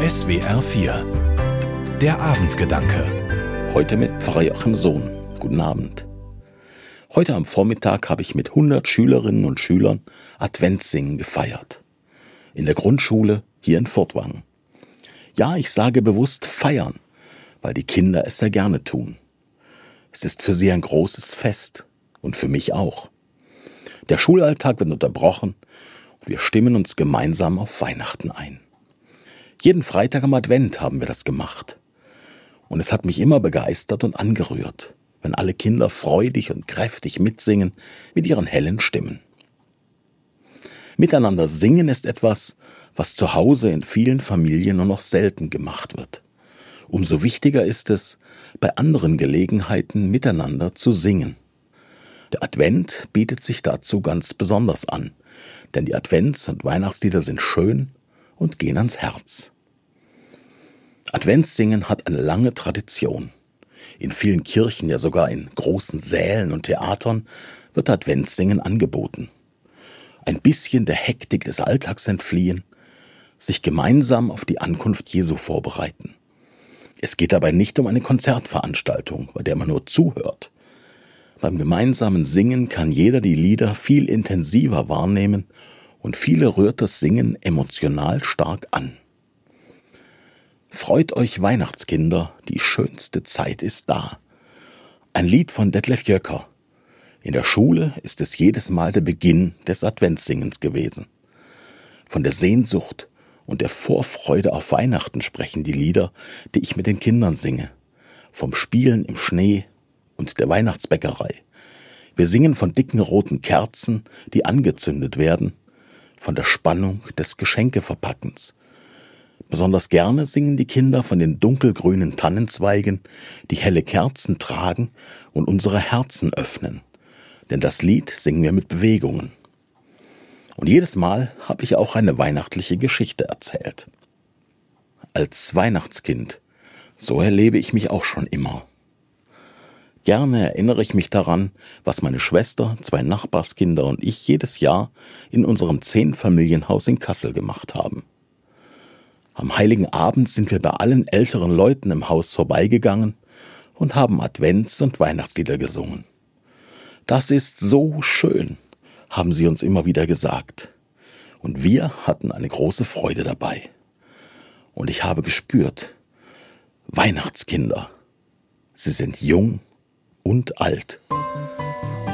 SWR 4 Der Abendgedanke. Heute mit Pfarrer Joachim Sohn. Guten Abend. Heute am Vormittag habe ich mit 100 Schülerinnen und Schülern Adventssingen gefeiert. In der Grundschule hier in Furtwangen. Ja, ich sage bewusst feiern, weil die Kinder es sehr gerne tun. Es ist für sie ein großes Fest und für mich auch. Der Schulalltag wird unterbrochen und wir stimmen uns gemeinsam auf Weihnachten ein. Jeden Freitag am Advent haben wir das gemacht. Und es hat mich immer begeistert und angerührt, wenn alle Kinder freudig und kräftig mitsingen mit ihren hellen Stimmen. Miteinander singen ist etwas, was zu Hause in vielen Familien nur noch selten gemacht wird. Umso wichtiger ist es, bei anderen Gelegenheiten miteinander zu singen. Der Advent bietet sich dazu ganz besonders an, denn die Advents- und Weihnachtslieder sind schön und gehen ans Herz. Adventssingen hat eine lange Tradition. In vielen Kirchen, ja sogar in großen Sälen und Theatern, wird Adventssingen angeboten. Ein bisschen der Hektik des Alltags entfliehen, sich gemeinsam auf die Ankunft Jesu vorbereiten. Es geht dabei nicht um eine Konzertveranstaltung, bei der man nur zuhört. Beim gemeinsamen Singen kann jeder die Lieder viel intensiver wahrnehmen und viele rührt das Singen emotional stark an. Freut euch Weihnachtskinder, die schönste Zeit ist da. Ein Lied von Detlef Jöcker. In der Schule ist es jedes Mal der Beginn des Adventssingens gewesen. Von der Sehnsucht und der Vorfreude auf Weihnachten sprechen die Lieder, die ich mit den Kindern singe. Vom Spielen im Schnee und der Weihnachtsbäckerei. Wir singen von dicken roten Kerzen, die angezündet werden, von der Spannung des Geschenkeverpackens. Besonders gerne singen die Kinder von den dunkelgrünen Tannenzweigen, die helle Kerzen tragen und unsere Herzen öffnen. Denn das Lied singen wir mit Bewegungen. Und jedes Mal habe ich auch eine weihnachtliche Geschichte erzählt. Als Weihnachtskind, so erlebe ich mich auch schon immer. Gerne erinnere ich mich daran, was meine Schwester, zwei Nachbarskinder und ich jedes Jahr in unserem Zehnfamilienhaus in Kassel gemacht haben. Am heiligen Abend sind wir bei allen älteren Leuten im Haus vorbeigegangen und haben Advents- und Weihnachtslieder gesungen. Das ist so schön, haben sie uns immer wieder gesagt. Und wir hatten eine große Freude dabei. Und ich habe gespürt, Weihnachtskinder, sie sind jung und alt.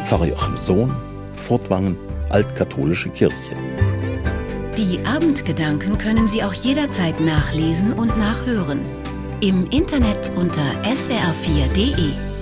Pfarrer Joachim Sohn, Fortwangen, Altkatholische Kirche. Die Abendgedanken können Sie auch jederzeit nachlesen und nachhören. Im Internet unter swr4.de.